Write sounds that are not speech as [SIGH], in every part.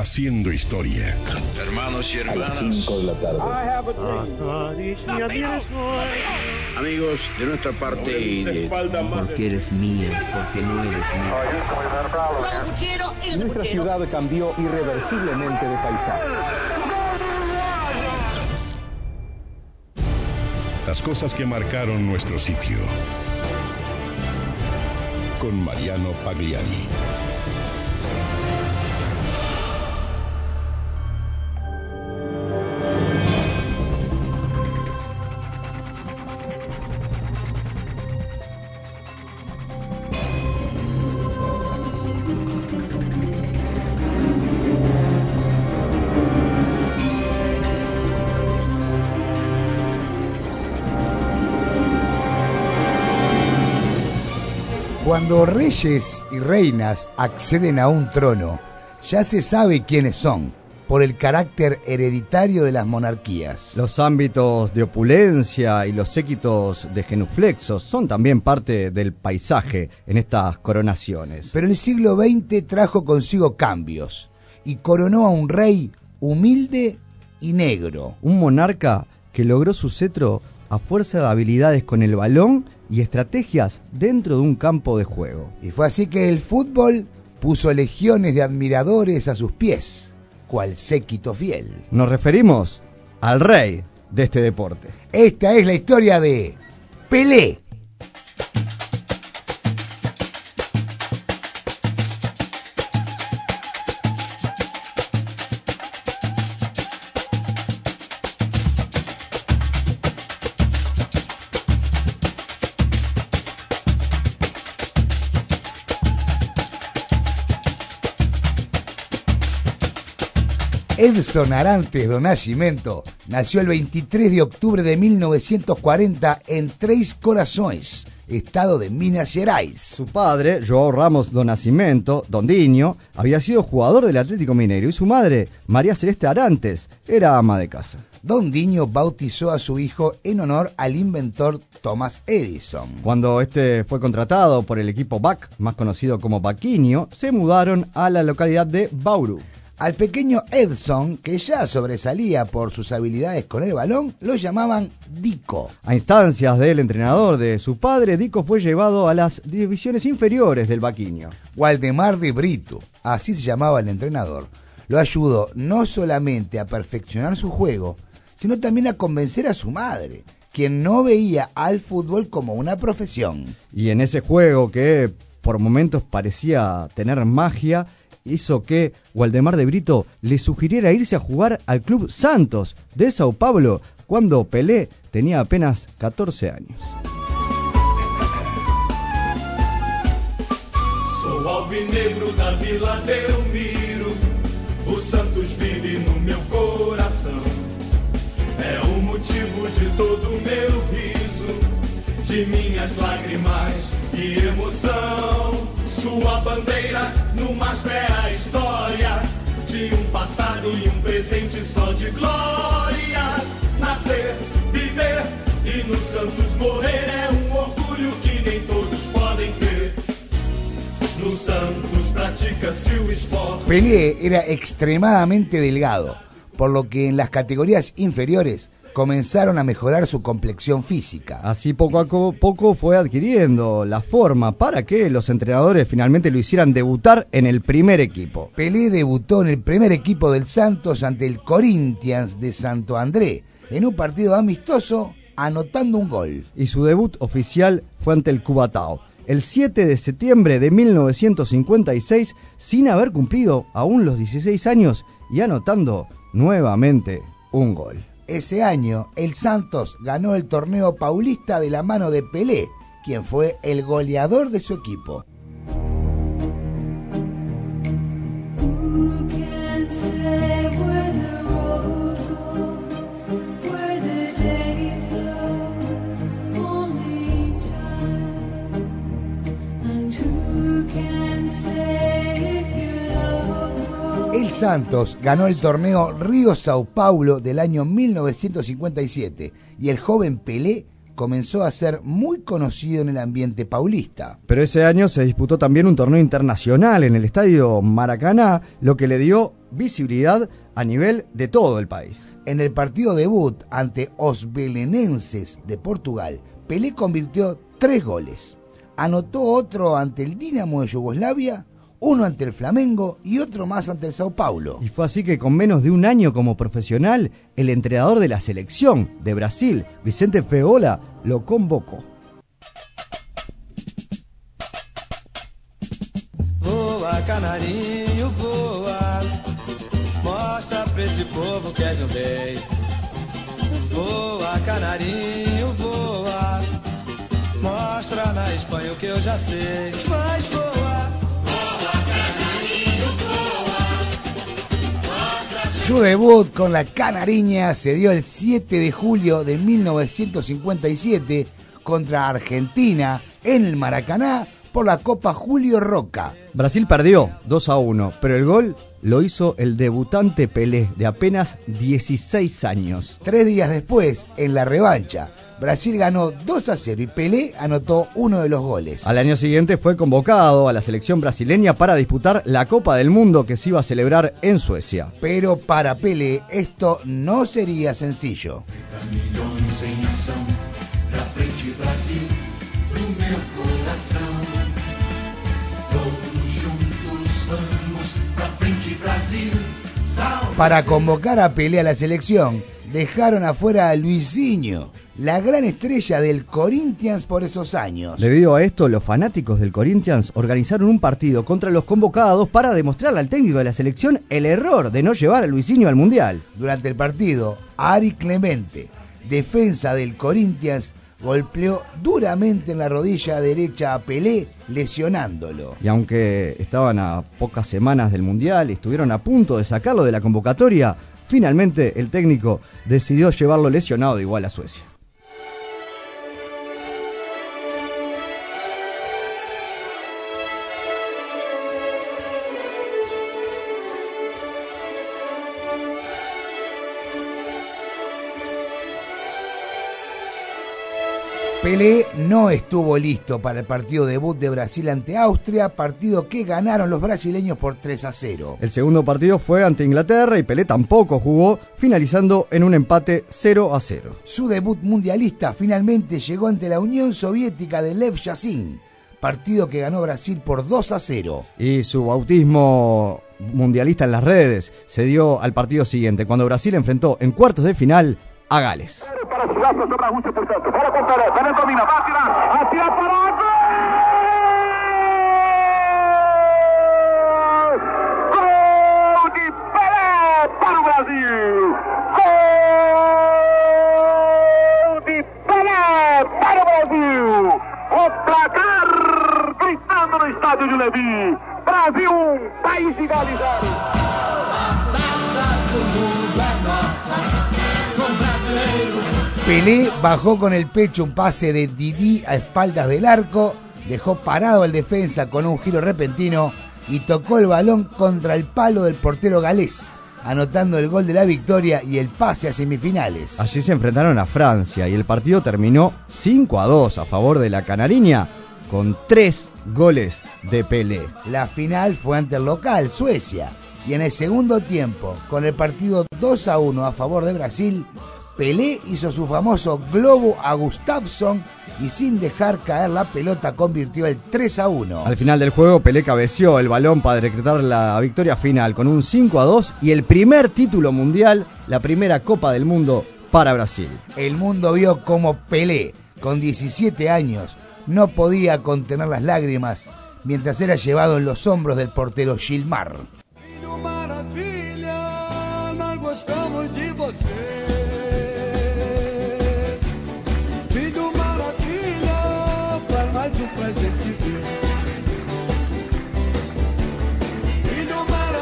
haciendo historia. Hermanos y hermanas. Amigos, de nuestra parte y de... Porque eres mío, porque no eres mío. Nuestra ciudad cambió irreversiblemente de paisaje. Las cosas que marcaron nuestro sitio. Con Mariano Pagliari. Cuando reyes y reinas acceden a un trono, ya se sabe quiénes son, por el carácter hereditario de las monarquías. Los ámbitos de opulencia y los séquitos de genuflexos son también parte del paisaje en estas coronaciones. Pero el siglo XX trajo consigo cambios y coronó a un rey humilde y negro. Un monarca que logró su cetro a fuerza de habilidades con el balón y estrategias dentro de un campo de juego. Y fue así que el fútbol puso legiones de admiradores a sus pies, cual séquito fiel. Nos referimos al rey de este deporte. Esta es la historia de Pelé. Edson Arantes do Nascimento nació el 23 de octubre de 1940 en Tres Corazones, estado de Minas Gerais. Su padre, Joao Ramos do Nascimento, Dondinho, había sido jugador del Atlético Mineiro y su madre, María Celeste Arantes, era ama de casa. Don Diño bautizó a su hijo en honor al inventor Thomas Edison. Cuando este fue contratado por el equipo BAC, más conocido como Baquinho, se mudaron a la localidad de Bauru. Al pequeño Edson, que ya sobresalía por sus habilidades con el balón, lo llamaban Dico. A instancias del entrenador de su padre, Dico fue llevado a las divisiones inferiores del Baquinho. Waldemar de Brito, así se llamaba el entrenador, lo ayudó no solamente a perfeccionar su juego, sino también a convencer a su madre, quien no veía al fútbol como una profesión. Y en ese juego que por momentos parecía tener magia, hizo que Waldemar de Brito le sugiriera irse a jugar al Club Santos de Sao Paulo cuando Pelé tenía apenas 14 años. Sou alvinegro da Vila Belmiro, o Santos vive no meu coração. É o motivo de todo o meu riso, de minhas lágrimas e emoção. Sua bandeira no mais é história de um passado e um presente só de glórias. Nascer, viver e no Santos morrer é um orgulho que nem todos podem ter. No Santos pratica-se o esporte. Pelé era extremadamente delgado, por lo que en las categorías inferiores comenzaron a mejorar su complexión física. Así poco a poco fue adquiriendo la forma para que los entrenadores finalmente lo hicieran debutar en el primer equipo. Pelé debutó en el primer equipo del Santos ante el Corinthians de Santo André, en un partido amistoso, anotando un gol. Y su debut oficial fue ante el Cubatao, el 7 de septiembre de 1956, sin haber cumplido aún los 16 años y anotando nuevamente un gol. Ese año, el Santos ganó el torneo paulista de la mano de Pelé, quien fue el goleador de su equipo. Santos ganó el torneo Río Sao Paulo del año 1957 y el joven Pelé comenzó a ser muy conocido en el ambiente paulista. Pero ese año se disputó también un torneo internacional en el estadio Maracaná, lo que le dio visibilidad a nivel de todo el país. En el partido debut ante Os Belenenses de Portugal, Pelé convirtió tres goles. Anotó otro ante el Dinamo de Yugoslavia, uno ante el Flamengo y otro más ante el Sao Paulo. Y fue así que con menos de un año como profesional, el entrenador de la selección de Brasil, Vicente Feola, lo convocó. Voa, canarinho, voa. Mostra pra esse povo que és um rei. Voa, canarinho, voa. Mostra na Espanha o que eu já sei. Mas voa. Su debut con la Canariña se dio el 7 de julio de 1957 contra Argentina en el Maracaná por la Copa Julio Roca. Brasil perdió 2 a 1, pero el gol lo hizo el debutante Pelé de apenas 16 años. Tres días después, en la revancha, Brasil ganó 2 a 0 y Pelé anotó uno de los goles. Al año siguiente fue convocado a la selección brasileña para disputar la Copa del Mundo que se iba a celebrar en Suecia. Pero para Pelé esto no sería sencillo. Para convocar a Pelé a la selección, dejaron afuera a Luisinho, la gran estrella del Corinthians por esos años. Debido a esto, los fanáticos del Corinthians organizaron un partido contra los convocados para demostrarle al técnico de la selección el error de no llevar a Luisinho al Mundial. Durante el partido, Ari Clemente, defensa del Corinthians, golpeó duramente en la rodilla derecha a Pelé, lesionándolo. Y aunque estaban a pocas semanas del Mundial y estuvieron a punto de sacarlo de la convocatoria, finalmente el técnico decidió llevarlo lesionado de igual a Suecia. Pelé no estuvo listo para el partido debut de Brasil ante Austria, partido que ganaron los brasileños por 3 a 0. El segundo partido fue ante Inglaterra y Pelé tampoco jugó, finalizando en un empate 0 a 0. Su debut mundialista finalmente llegó ante la Unión Soviética de Lev Yashin, partido que ganó Brasil por 2 a 0. Y su bautismo mundialista en las redes se dio al partido siguiente, cuando Brasil enfrentó en cuartos de final a Gales. Sudáfrica sobre a Rússia, portanto. Bola com Pelé. Pelé domina, vai atirar. Atira para gol! Gol de Pelé para o Brasil! Gol de Pelé para o Brasil! O placar gritando no estádio de Levi. Brasil 1, País de Gales 0. Pelé bajó con el pecho un pase de Didi a espaldas del arco, dejó parado al defensa con un giro repentino y tocó el balón contra el palo del portero galés, anotando el gol de la victoria y el pase a semifinales. Allí se enfrentaron a Francia y el partido terminó 5 a 2 a favor de la Canariña con tres goles de Pelé. La final fue ante el local, Suecia, y en el segundo tiempo, con el partido 2 a 1 a favor de Brasil, Pelé hizo su famoso globo a Gustafsson y sin dejar caer la pelota convirtió el 3 a 1. Al final del juego, Pelé cabeció el balón para decretar la victoria final con un 5 a 2 y el primer título mundial, la primera Copa del Mundo para Brasil. El mundo vio como Pelé, con 17 años, no podía contener las lágrimas mientras era llevado en los hombros del portero Gilmar.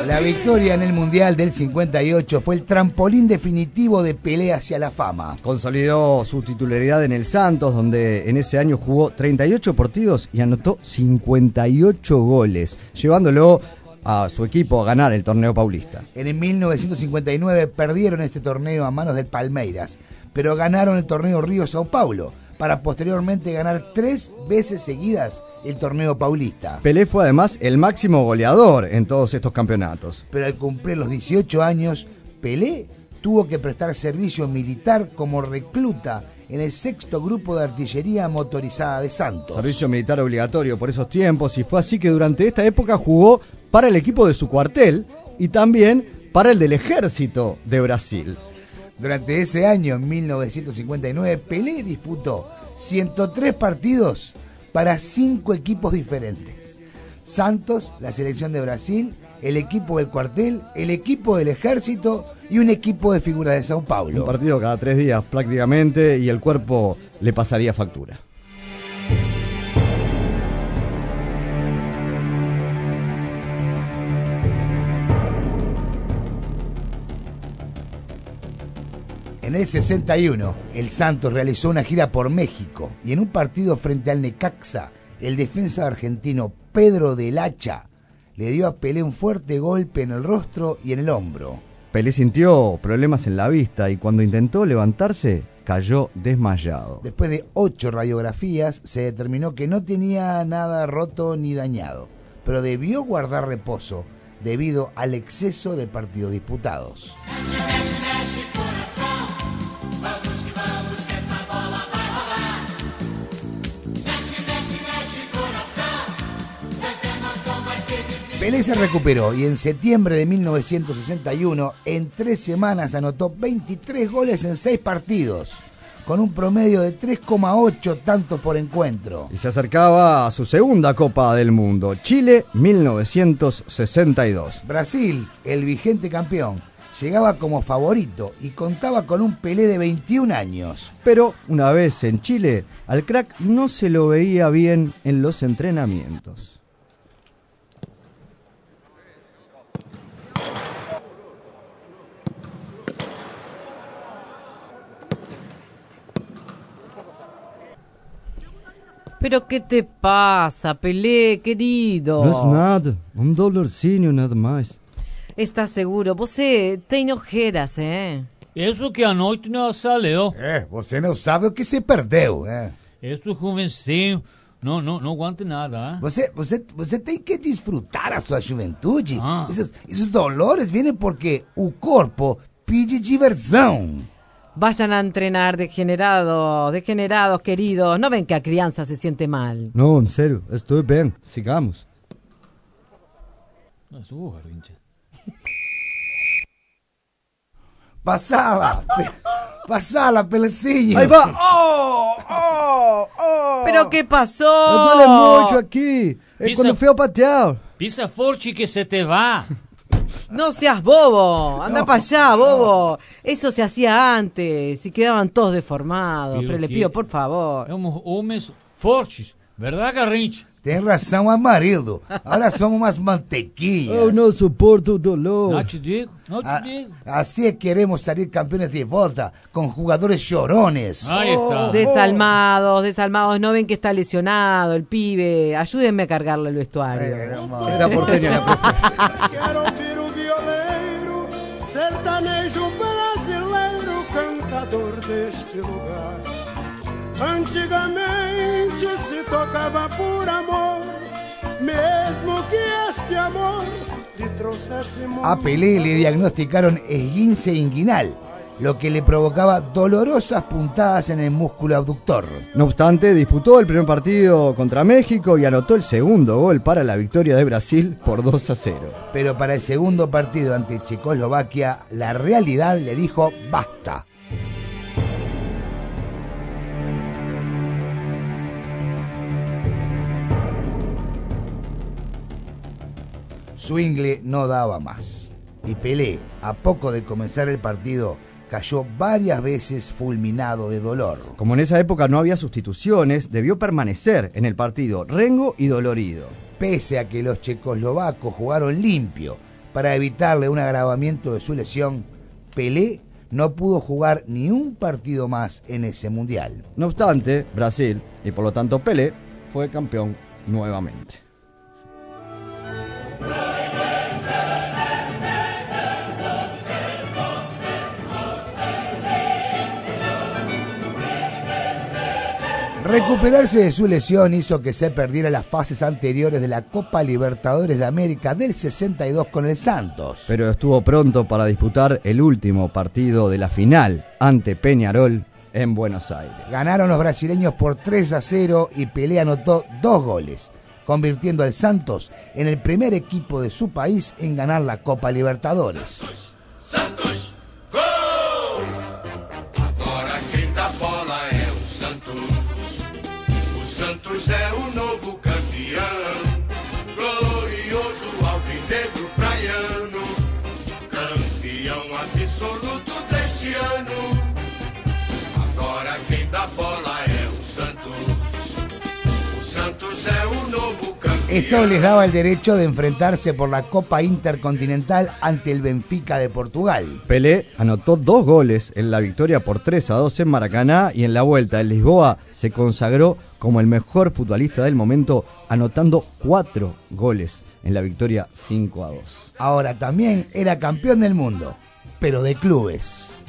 La victoria en el Mundial del 58 fue el trampolín definitivo de Pelé hacia la fama. Consolidó su titularidad en el Santos, donde en ese año jugó 38 partidos y anotó 58 goles, llevándolo a su equipo a ganar el torneo paulista. En el 1959 perdieron este torneo a manos del Palmeiras, pero ganaron el torneo Río Sao Paulo, para posteriormente ganar tres veces seguidas el torneo paulista. Pelé fue además el máximo goleador en todos estos campeonatos. Pero al cumplir los 18 años, Pelé tuvo que prestar servicio militar como recluta en el sexto grupo de artillería motorizada de Santos. Servicio militar obligatorio por esos tiempos y fue así que durante esta época jugó para el equipo de su cuartel y también para el del ejército de Brasil. Durante ese año, en 1959, Pelé disputó 103 partidos para cinco equipos diferentes. Santos, la selección de Brasil, el equipo del cuartel, el equipo del ejército y un equipo de figuras de Sao Un Paulo. partido cada tres días prácticamente y el cuerpo le pasaría factura. En el 61, el Santos realizó una gira por México y en un partido frente al Necaxa, el defensa argentino Pedro del Hacha le dio a Pelé un fuerte golpe en el rostro y en el hombro. Pelé sintió problemas en la vista y cuando intentó levantarse cayó desmayado. Después de ocho radiografías, se determinó que no tenía nada roto ni dañado, pero debió guardar reposo debido al exceso de partidos disputados. Pelé se recuperó y en septiembre de 1961, en tres semanas, anotó 23 goles en seis partidos, con un promedio de 3,8 tantos por encuentro. Y se acercaba a su segunda Copa del Mundo, Chile 1962. Brasil, el vigente campeón, llegaba como favorito y contaba con un Pelé de 21 años. Pero una vez en Chile, al crack no se lo veía bien en los entrenamientos. Pero ¿qué te pasa, Pelé, querido? No es nada, un dolorzinho nada mais. ¿Estás seguro? Você tem ojeras, eh? Isso que a noite não saleu. É, você não sabe o que se perdeu, né? Isso convencinho. Não, não, não aguento nada, ah. Você, você, você tem que desfrutar a sua juventude. Ah. Esses, esses dolores vêm porque o corpo pede diversão. Vayan a entrenar, degenerados, degenerados, queridos. ¿No ven que a crianza se siente mal? No, en serio, estoy bien, sigamos. Surra, gente. Passala! Pe- Passala, Pelecinho! Ahí va. [LAUGHS] ¡Oh! ¡Oh! ¡Oh! ¿Pero qué pasó? Me duele mucho aquí. Es Pisa- cuando fui a patear. Pisa forte que se te va. [LAUGHS] No seas bobo. Anda para allá, bobo. Eso se hacía antes y quedaban todos deformados. Pero Pero le pido, por favor. Somos homens fortes. Verdade, Garrincha? Tem razão, amarildo. Agora somos umas mantequinhas. Eu não suporto o dolor. Não te digo, não te A- digo. así es queremos salir campeones de volta, con jugadores llorones. Aí está. Desalmados, desalmados. No ven que está lesionado el pibe. Ayúdenme a cargarle el vestuario. É, uma- Era porteña la profe. Quero ouvir o violeiro, sertanejo brasileiro, cantador deste lugar. Antigamente se tocava por amor, mesmo que este amor A Pelé le diagnosticaron esguince inguinal, lo que le provocaba dolorosas puntadas en el músculo abductor. No obstante, disputó el primer partido contra México y anotó el segundo gol para la victoria de Brasil por 2 a 0. Pero para el segundo partido ante Checoslovaquia, la realidad le dijo basta. Su ingle no daba más. Y Pelé, a poco de comenzar el partido, cayó varias veces fulminado de dolor. Como en esa época no había sustituciones, debió permanecer en el partido rengo y dolorido. Pese a que los checoslovacos jugaron limpio para evitarle un agravamiento de su lesión, Pelé no pudo jugar ni un partido más en ese mundial. No obstante, Brasil, y por lo tanto Pelé, fue campeón nuevamente. Recuperarse de su lesión hizo que se perdiera las fases anteriores de la Copa Libertadores de América del 62 con el Santos. Pero estuvo pronto para disputar el último partido de la final ante Peñarol en Buenos Aires. Ganaron los brasileños por 3 a 0 y Pelé anotó dos goles, convirtiendo al Santos en el primer equipo de su país en ganar la Copa Libertadores. Santos! Esto les daba el derecho de enfrentarse por la Copa Intercontinental ante el Benfica de Portugal. Pelé anotó dos goles en la victoria por 3 a 2 en Maracaná y en la vuelta en Lisboa se consagró como el mejor futbolista del momento, anotando cuatro goles en la victoria 5 a 2. Ahora también era campeón del mundo, pero de clubes.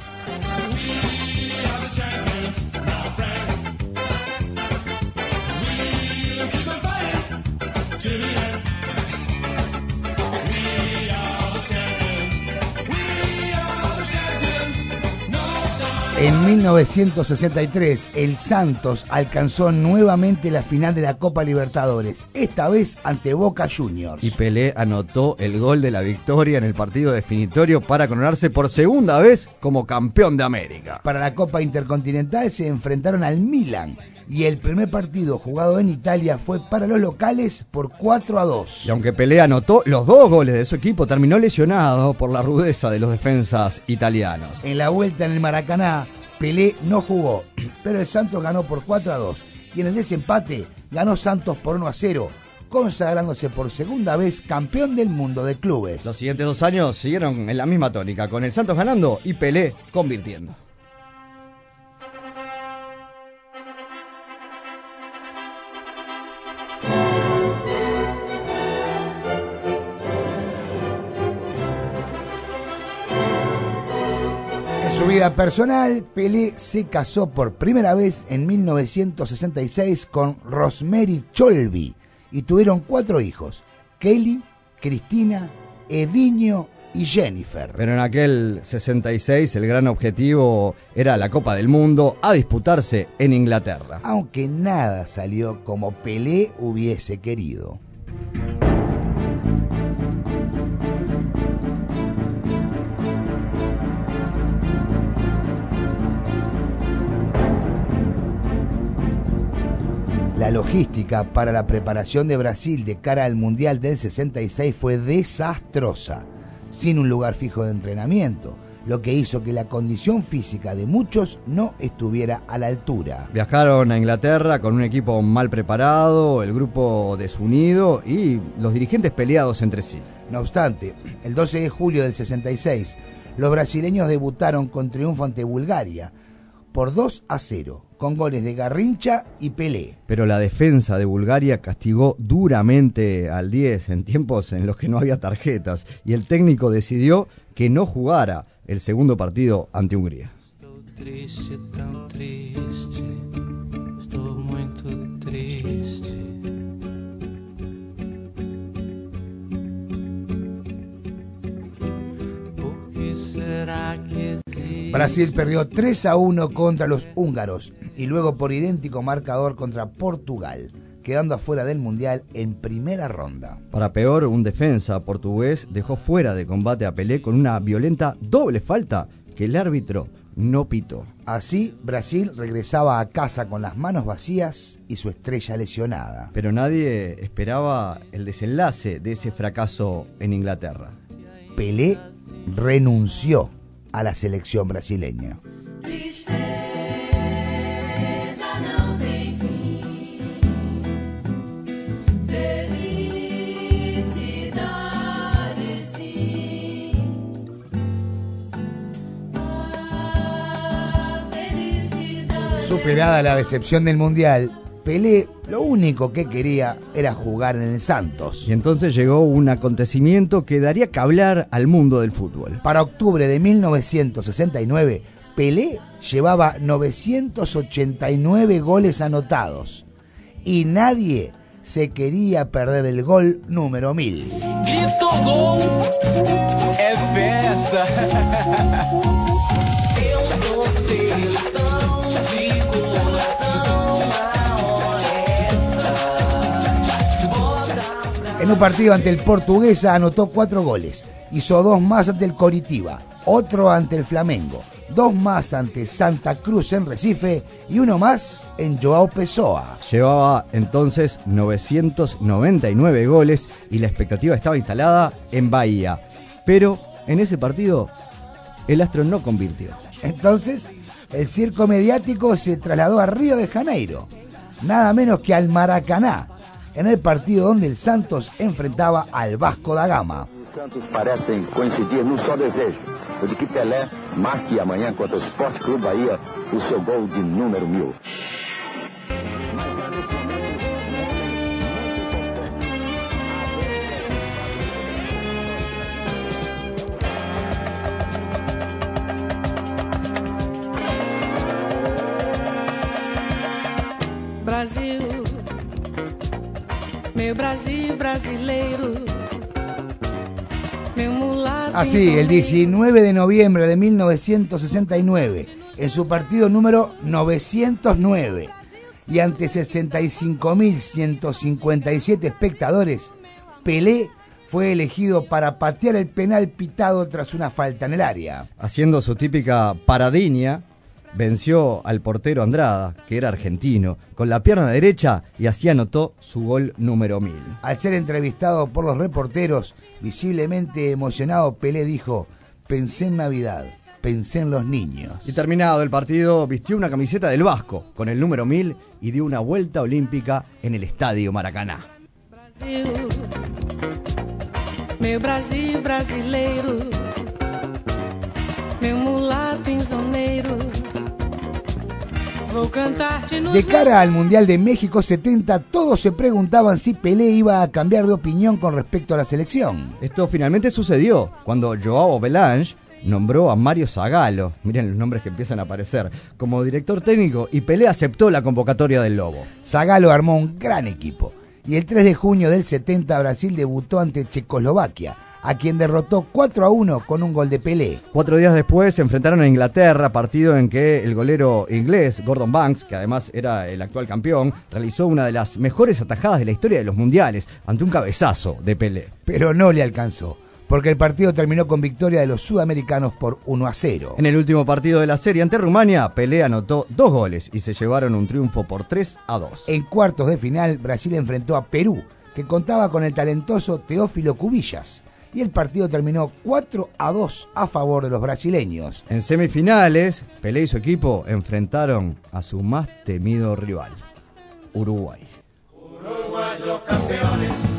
En 1963, el Santos alcanzó nuevamente la final de la Copa Libertadores, esta vez ante Boca Juniors. Y Pelé anotó el gol de la victoria en el partido definitorio para coronarse por segunda vez como campeón de América. Para la Copa Intercontinental se enfrentaron al Milan y el primer partido jugado en Italia fue para los locales por 4 a 2. Y aunque Pelé anotó los dos goles de su equipo, terminó lesionado por la rudeza de los defensas italianos. En la vuelta en el Maracaná, Pelé no jugó, [CLEARS THROAT] pero el Santos ganó por 4 a 2 y en el desempate ganó Santos por 1 a 0, consagrándose por segunda vez campeón del mundo de clubes. Los siguientes dos años siguieron en la misma tónica, con el Santos ganando y Pelé convirtiendo. Vida personal, Pelé se casó por primera vez en 1966 con Rosemary Cholby y tuvieron cuatro hijos, Kelly, Cristina, Edinho y Jennifer. Pero en aquel 66 el gran objetivo era la Copa del Mundo a disputarse en Inglaterra. Aunque nada salió como Pelé hubiese querido. Logística para la preparación de Brasil de cara al Mundial del 66 fue desastrosa, sin un lugar fijo de entrenamiento, lo que hizo que la condición física de muchos no estuviera a la altura. Viajaron a Inglaterra con un equipo mal preparado, el grupo desunido y los dirigentes peleados entre sí. No obstante, el 12 de julio del 66, los brasileños debutaron con triunfo ante Bulgaria por 2 a 0, con goles de Garrincha y Pelé. Pero la defensa de Bulgaria castigó duramente al 10 en tiempos en los que no había tarjetas y el técnico decidió que no jugara el segundo partido ante Hungría. triste, tão triste. Brasil perdió 3 a 1 contra los húngaros y luego por idéntico marcador contra Portugal, quedando afuera del Mundial en primera ronda. Para peor, un defensa portugués dejó fuera de combate a Pelé con una violenta doble falta que el árbitro no pitó. Así, Brasil regresaba a casa con las manos vacías y su estrella lesionada. Pero nadie esperaba el desenlace de ese fracaso en Inglaterra. Pelé renunció a la selección brasileña. Superada la decepción del Mundial, Pelé lo único que quería era jugar en el Santos. Y entonces llegó un acontecimiento que daría que hablar al mundo del fútbol. Para octubre de 1969, Pelé llevaba 989 goles anotados y nadie se quería perder el gol número 1000. Grito gol é festa. [LAUGHS] En un partido ante el Portuguesa anotó cuatro goles. Hizo dos más ante el Coritiba, otro ante el Flamengo, dos más ante Santa Cruz en Recife y uno más en Joao Pessoa. Llevaba entonces 999 goles y la expectativa estaba instalada en Bahía. Pero en ese partido el Astro no convirtió. Entonces, el circo mediático se trasladó a Río de Janeiro, nada menos que al Maracaná, en el partido donde el Santos enfrentaba al Vasco da Gama. Santos parecem coincidir num só desejo, o de que Pelé marque amanhã contra o Esporte Clube Bahia o seu gol de número mil. Brasil, meu Brasil brasileiro. Así, el 19 de noviembre de 1969, en su partido número 909, y ante 65.157 espectadores, Pelé fue elegido para patear el penal pitado tras una falta en el área. Haciendo su típica paradiña, venció al portero Andrada, que era argentino, con la pierna derecha y así anotó su gol número 1000. Al ser entrevistado por los reporteros, visiblemente emocionado, Pelé dijo, pensé en Navidad, pensé en los niños. Y terminado el partido, vistió una camiseta del Vasco con el número 1000 y dio una vuelta olímpica en el Estadio Maracaná. Brasil, meu Brasil brasileiro, meu mulato insoneiro. De cara al Mundial de México 70, todos se preguntaban si Pelé iba a cambiar de opinión con respecto a la selección. Esto finalmente sucedió cuando Joao Belange nombró a Mario Zagallo, miren los nombres que empiezan a aparecer, como director técnico y Pelé aceptó la convocatoria del Lobo. Zagallo armó un gran equipo y el 3 de junio del 70 Brasil debutó ante Checoslovaquia, a quien derrotó 4 a 1 con un gol de Pelé. Cuatro días después se enfrentaron a Inglaterra, partido en que el golero inglés Gordon Banks, que además era el actual campeón, realizó una de las mejores atajadas de la historia de los mundiales ante un cabezazo de Pelé. Pero no le alcanzó, porque el partido terminó con victoria de los sudamericanos por 1 a 0. En el último partido de la serie ante Rumania, Pelé anotó dos goles y se llevaron un triunfo por 3 a 2. En cuartos de final, Brasil enfrentó a Perú, que contaba con el talentoso Teófilo Cubillas. Y el partido terminó 4 a 2 a favor de los brasileños. En semifinales, Pelé y su equipo enfrentaron a su más temido rival, Uruguay. Uruguayos campeones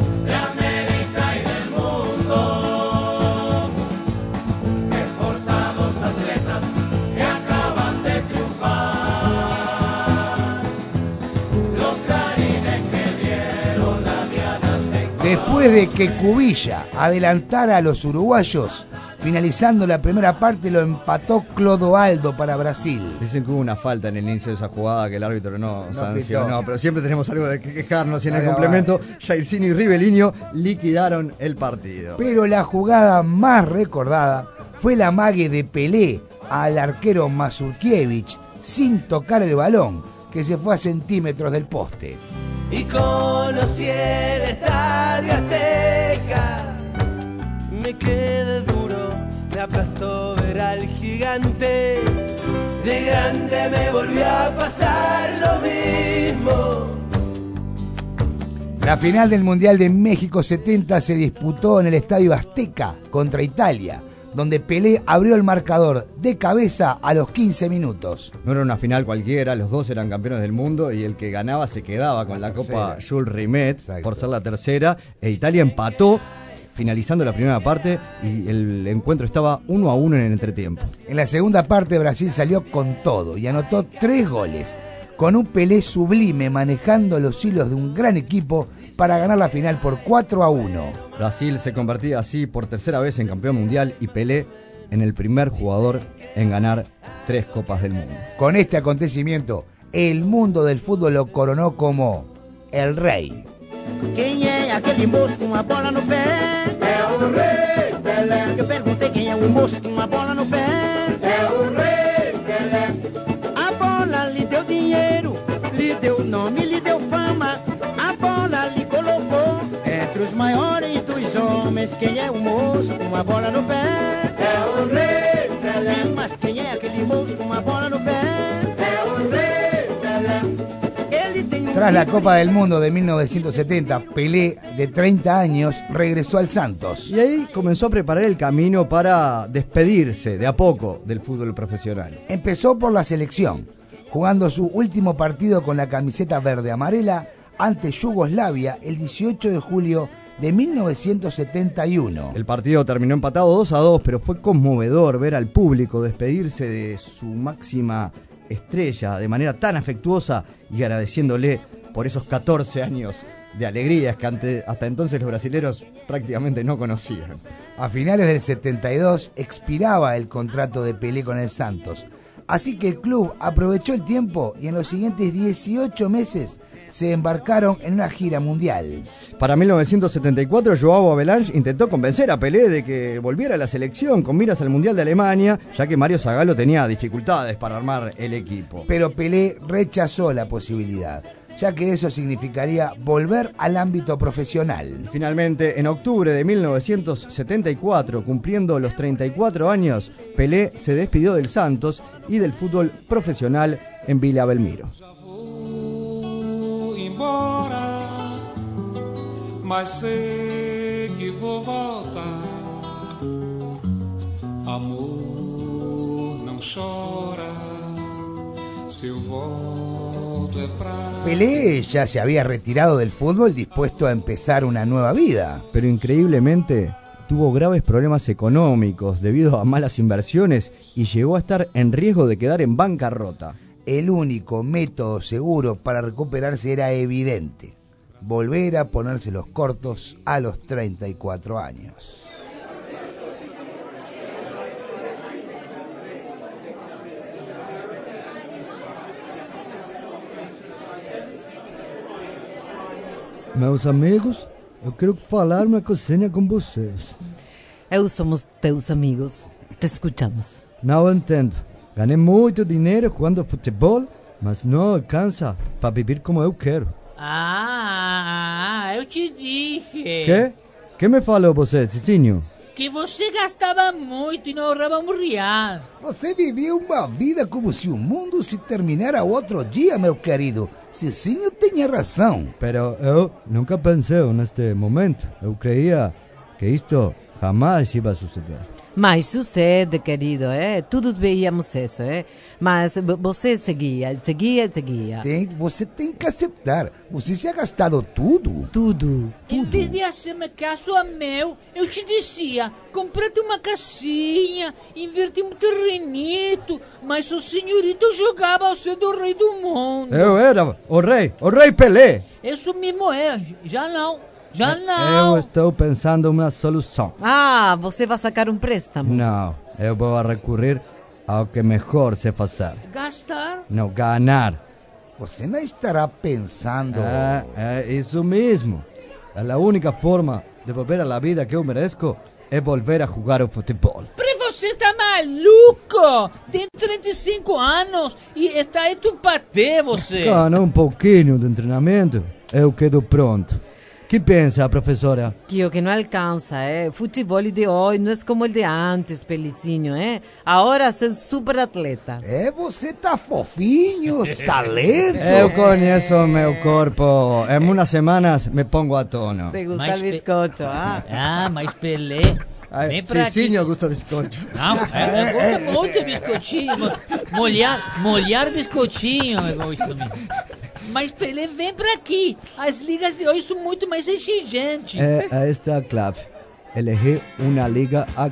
Después de que Cubilla adelantara a los uruguayos, finalizando la primera parte lo empató Clodoaldo para Brasil. Dicen que hubo una falta en el inicio de esa jugada que el árbitro no, No sancionó, pero siempre tenemos algo de que quejarnos y en el va. complemento Jairzinho y Rivelino liquidaron el partido. Pero la jugada más recordada fue la mague de Pelé al arquero Mazurkiewicz sin tocar el balón, que se fue a centímetros del poste. Y conocí el estadio Azteca. Me quedé duro, me aplastó ver al gigante. De grande me volvió a pasar lo mismo. La final del Mundial de México 70 se disputó en el Estadio Azteca contra Italia, donde Pelé abrió el marcador de cabeza a los 15 minutos. No era una final cualquiera, los dos eran campeones del mundo y el que ganaba se quedaba con la Copa Jules Rimet por ser la tercera e Italia empató finalizando la primera parte y el encuentro estaba uno a uno en el entretiempo. En la segunda parte Brasil salió con todo y anotó tres goles, con un Pelé sublime manejando los hilos de un gran equipo para ganar la final por 4 a 1. Brasil se convertía así por tercera vez en campeón mundial y Pelé en el primer jugador en ganar tres Copas del Mundo. Con este acontecimiento, el mundo del fútbol lo coronó como el rey. Quem é aquele moço com a bola no pé? O Rei Pelé. Eu perguntei quem é o moço com a bola no pé? É o Rei Pelé. A bola lhe deu dinheiro, lhe deu nome, entre os maiores dos homens. Quem é o moço com a bola no pé? É o Rei Pelé. Sim, mas quem é aquele moço com a bola no pé? É o Rei Pelé. Ele tem um Tras la Copa del Mundo de 1970, Pelé, de 30 años, regresó al Santos. Y ahí comenzó a preparar el camino para despedirse de a poco del fútbol profesional. Empezó por la selección, jugando su último partido con la camiseta verde-amarela ante Yugoslavia el 18 de julio de 1971. El partido terminó empatado 2 a 2, pero fue conmovedor ver al público despedirse de su máxima estrella de manera tan afectuosa y agradeciéndole por esos 14 años de alegrías que ante- hasta entonces los brasileros prácticamente no conocían. A finales del 72 expiraba el contrato de Pelé con el Santos. Así que el club aprovechó el tiempo y en los siguientes 18 meses se embarcaron en una gira mundial. Para 1974, Joao Avalanche intentó convencer a Pelé de que volviera a la selección con miras al Mundial de Alemania, ya que Mario Zagallo tenía dificultades para armar el equipo. Pero Pelé rechazó la posibilidad, ya que eso significaría volver al ámbito profesional. Finalmente, en octubre de 1974, cumpliendo los 34 años, Pelé se despidió del Santos y del fútbol profesional en Vila Belmiro. Embora, mas sei que vou voltar. Amor não chora, se eu volto é pra. Pelé ya se había retirado del fútbol dispuesto a empezar una nueva vida. Pero increíblemente tuvo graves problemas económicos debido a malas inversiones y llegó a estar en riesgo de quedar en bancarrota. El único método seguro para recuperarse era evidente. Volver a ponerse los cortos a los 34 años. Meus amigos, eu quero falar uma coisinha com vocês. Eu somos teus amigos. Te escuchamos. Não entendo. Ganhei muito dinheiro jogando futebol, mas não alcança para viver como eu quero. Ah, eu te dije. Que? Que me falou você, Cicinho? Que você gastava muito e não ahorrava um real. Você vivia uma vida como se o mundo se terminara outro dia, meu querido. Cicinho tinha razão. Pero eu nunca pensei neste momento. Eu creía que isto jamais ia suceder. Mas sucede, querido, é? Todos veíamos isso, é? Mas vo- você seguia, seguia, seguia. Tem- você tem que aceitar. Você se ha gastado tudo. Tudo. Em vez de hacer-me caso a meu, eu te dizia, comprate uma casinha, inverte um terrenito, mas o senhorito jogava ao ser do rei do mundo. Eu era o rei, o rei Pelé. Isso mesmo é, já não, já Eu não. estou pensando uma solução. Ah, você vai sacar um préstamo. Não, eu vou recorrer ao que melhor sei fazer. Gastar? Não, ganhar. Você não estará pensando. É, é isso mesmo. A única forma de volver à vida que eu mereço é volver a jogar o futebol. Pero você está maluco! Tem 35 anos e está aí tu patê, você. Gana um pouquinho de treinamento, eu quedo pronto. Que pensa, professora? Que o que não alcança, é. Futebol de hoje não é como o de antes, Pelicinho, é. Agora sou super atleta. É, você tá fofinho, talento. Eu conheço meu corpo. Em umas semanas me pongo a tono. Te gusta Mas o pe- bizcocho, ah. Ah, mas Pelé. Vem pra aqui. Cicinho gusta biscoito. Não, [LAUGHS] é, gosto muito biscoitinho. mo- Molhar, molhar biscoitinho gosto mesmo. Mas Pelé, vem pra aqui. As ligas de hoje são muito mais exigentes. É esta a clave. Elegir uma liga a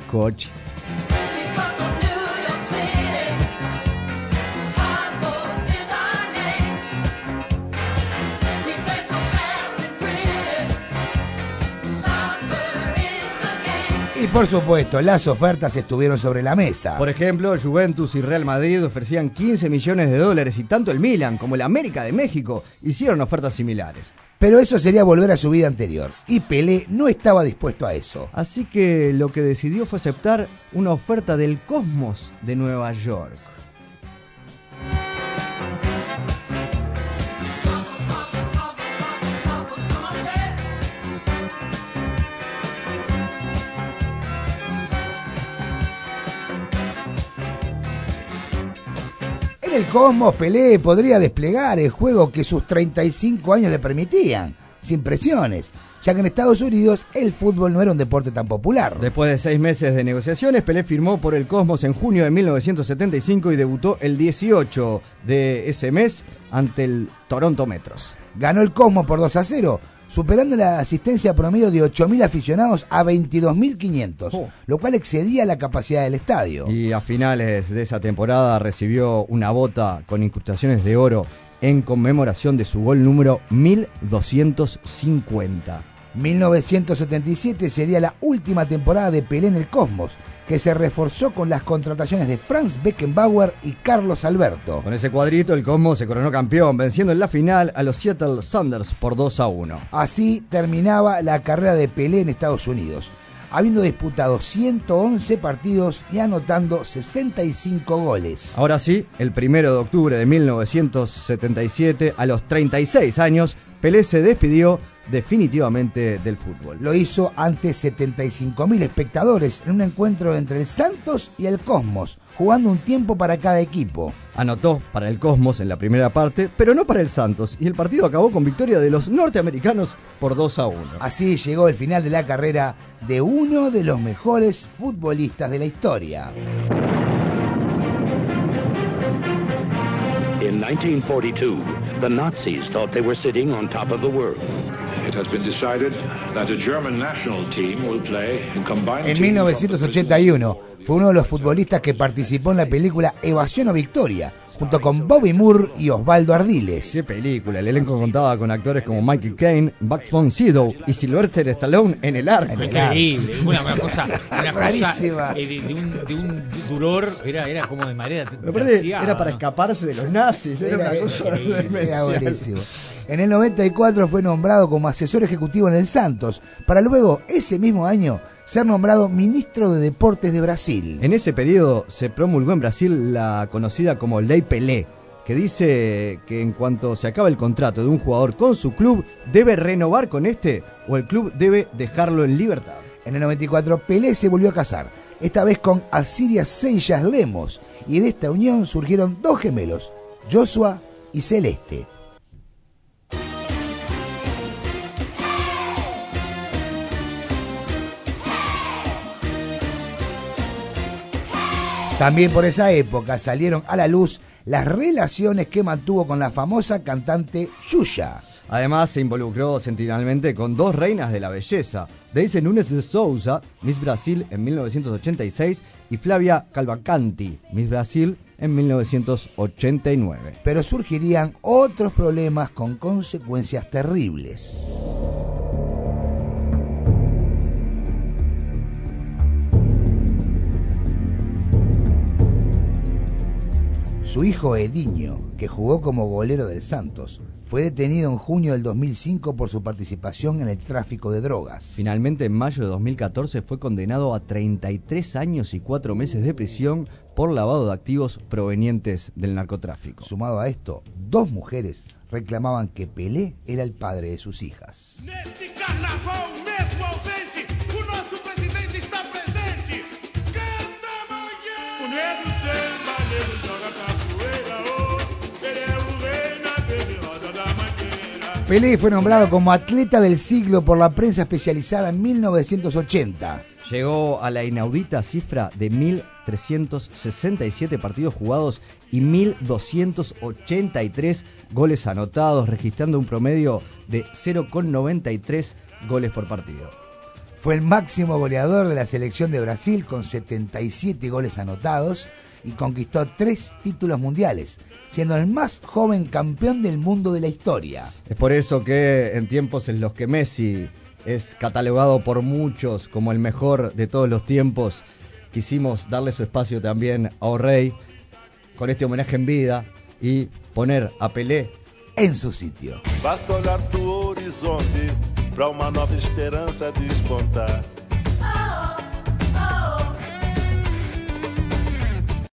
Y por supuesto, las ofertas estuvieron sobre la mesa. Por ejemplo, Juventus y Real Madrid ofrecían 15 millones de dólares y tanto el Milan como el América de México hicieron ofertas similares. Pero eso sería volver a su vida anterior. Y Pelé no estaba dispuesto a eso. Así que lo que decidió fue aceptar una oferta del Cosmos de Nueva York. El Cosmos, Pelé podría desplegar el juego que sus 35 años le permitían, sin presiones, ya que en Estados Unidos el fútbol no era un deporte tan popular. Después de seis meses de negociaciones, Pelé firmó por el Cosmos en junio de 1975 y debutó el 18 de ese mes ante el Toronto Metros. Ganó el Cosmos por 2 a 0, superando la asistencia promedio de 8.000 aficionados a 22.500, lo cual excedía la capacidad del estadio. Y a finales de esa temporada recibió una bota con incrustaciones de oro en conmemoración de su gol número 1250. 1977 sería la última temporada de Pelé en el Cosmos, que se reforzó con las contrataciones de Franz Beckenbauer y Carlos Alberto. Con ese cuadrito, el Cosmos se coronó campeón, venciendo en la final a los Seattle Sounders por 2 a 1. Así terminaba la carrera de Pelé en Estados Unidos, habiendo disputado 111 partidos y anotando 65 goles. Ahora sí, el primero de octubre de 1977, a los 36 años, Pelé se despidió definitivamente del fútbol. Lo hizo ante 75.000 espectadores en un encuentro entre el Santos y el Cosmos, jugando un tiempo para cada equipo. Anotó para el Cosmos en la primera parte, pero no para el Santos, y el partido acabó con victoria de los norteamericanos por 2 a 1. Así llegó el final de la carrera de uno de los mejores futbolistas de la historia. In 1942, the Nazis thought they were sitting on top of the world. It has been decided that a German national team will play in combined En teams 1981 fue uno de los futbolistas que participó en la película Evasión o Victoria, junto con Bobby Moore y Osvaldo Ardiles. Qué película, el elenco contaba con actores como Michael Caine, Bugs von Sydow y Sylvester Stallone en el arco. Increíble, una, una cosa, una cosa eh, de, de un, de un duror, era, era como de demasiada, era para escaparse de los nazis, era, Era demencial. buenísimo. En el 94 fue nombrado como asesor ejecutivo en el Santos, para luego, ese mismo año, ser nombrado ministro de Deportes de Brasil. En ese periodo se promulgó en Brasil la conocida como Ley Pelé, que dice que en cuanto se acaba el contrato de un jugador con su club, debe renovar con este o el club debe dejarlo en libertad. En el 94 Pelé se volvió a casar, esta vez con Asiria Seyas Lemos, y de esta unión surgieron dos gemelos, Joshua y Celeste. También por esa época salieron a la luz las relaciones que mantuvo con la famosa cantante Yuya. Además, se involucró sentimentalmente con dos reinas de la belleza, Deise Núñez de Souza, Miss Brasil en 1986, y Flavia Calvacanti, Miss Brasil en 1989. Pero surgirían otros problemas con consecuencias terribles. Su hijo Ediño, que jugó como golero del Santos, fue detenido en junio del 2005 por su participación en el tráfico de drogas. Finalmente, en mayo de 2014 fue condenado a 33 años y 4 meses de prisión por lavado de activos provenientes del narcotráfico. Sumado a esto, dos mujeres reclamaban que Pelé era el padre de sus hijas. Pelé fue nombrado como atleta del siglo por la prensa especializada en 1980. Llegó a la inaudita cifra de 1.367 partidos jugados y 1.283 goles anotados, registrando un promedio de 0,93 goles por partido. Fue el máximo goleador de la selección de Brasil con 77 goles anotados y conquistó tres títulos mundiales, siendo el más joven campeón del mundo de la historia. Es por eso que en tiempos en los que Messi es catalogado por muchos como el mejor de todos los tiempos. Quisimos darle su espacio también a O'Reilly con este homenaje en vida y poner a Pelé en su sitio. Basta olhar pro horizonte pra uma nova esperança despontar.